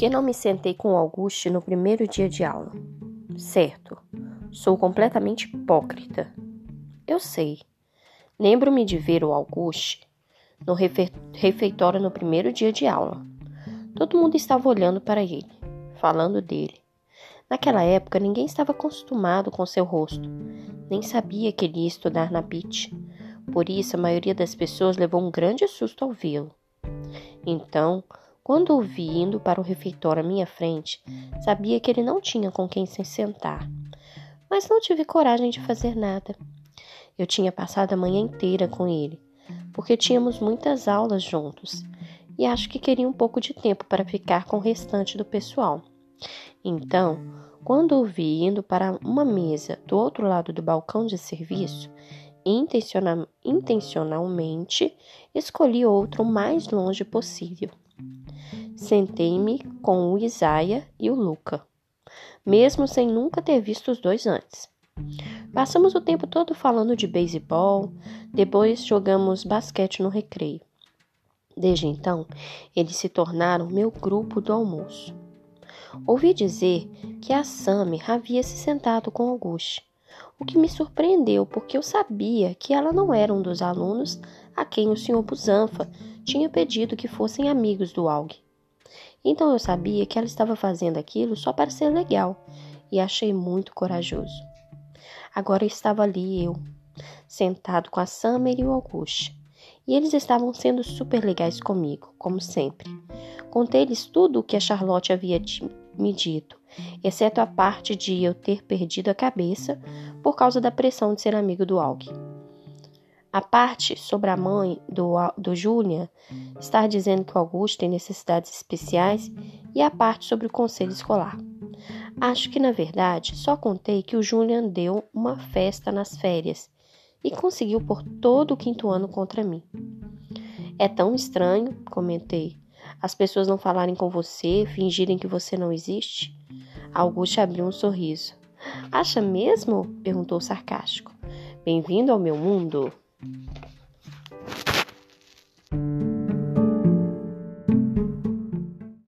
que não me sentei com Auguste no primeiro dia de aula? Certo, sou completamente hipócrita. Eu sei. Lembro-me de ver o Auguste no refeitório no primeiro dia de aula. Todo mundo estava olhando para ele, falando dele. Naquela época, ninguém estava acostumado com seu rosto, nem sabia que ele ia estudar na BIT. Por isso, a maioria das pessoas levou um grande susto ao vê-lo. Então, quando o vi indo para o refeitório à minha frente, sabia que ele não tinha com quem se sentar. Mas não tive coragem de fazer nada. Eu tinha passado a manhã inteira com ele, porque tínhamos muitas aulas juntos, e acho que queria um pouco de tempo para ficar com o restante do pessoal. Então, quando o vi indo para uma mesa do outro lado do balcão de serviço, intencional, intencionalmente escolhi outro o mais longe possível. Sentei-me com o Isaia e o Luca, mesmo sem nunca ter visto os dois antes. Passamos o tempo todo falando de beisebol, depois jogamos basquete no recreio. Desde então, eles se tornaram meu grupo do almoço. Ouvi dizer que a Summer havia se sentado com Auguste, o que me surpreendeu porque eu sabia que ela não era um dos alunos a quem o Sr. Busanfa tinha pedido que fossem amigos do Aug. Então eu sabia que ela estava fazendo aquilo só para ser legal e achei muito corajoso. Agora estava ali eu, sentado com a Summer e o Auguste. E eles estavam sendo super legais comigo, como sempre. Contei-lhes tudo o que a Charlotte havia me dito, exceto a parte de eu ter perdido a cabeça por causa da pressão de ser amigo do Aug. A parte sobre a mãe do, do Julian estar dizendo que o Augusto tem necessidades especiais e a parte sobre o conselho escolar. Acho que, na verdade, só contei que o Julian deu uma festa nas férias e conseguiu por todo o quinto ano contra mim. É tão estranho, comentei, as pessoas não falarem com você, fingirem que você não existe? Augusto abriu um sorriso. Acha mesmo? perguntou sarcástico. Bem-vindo ao meu mundo. Thank you.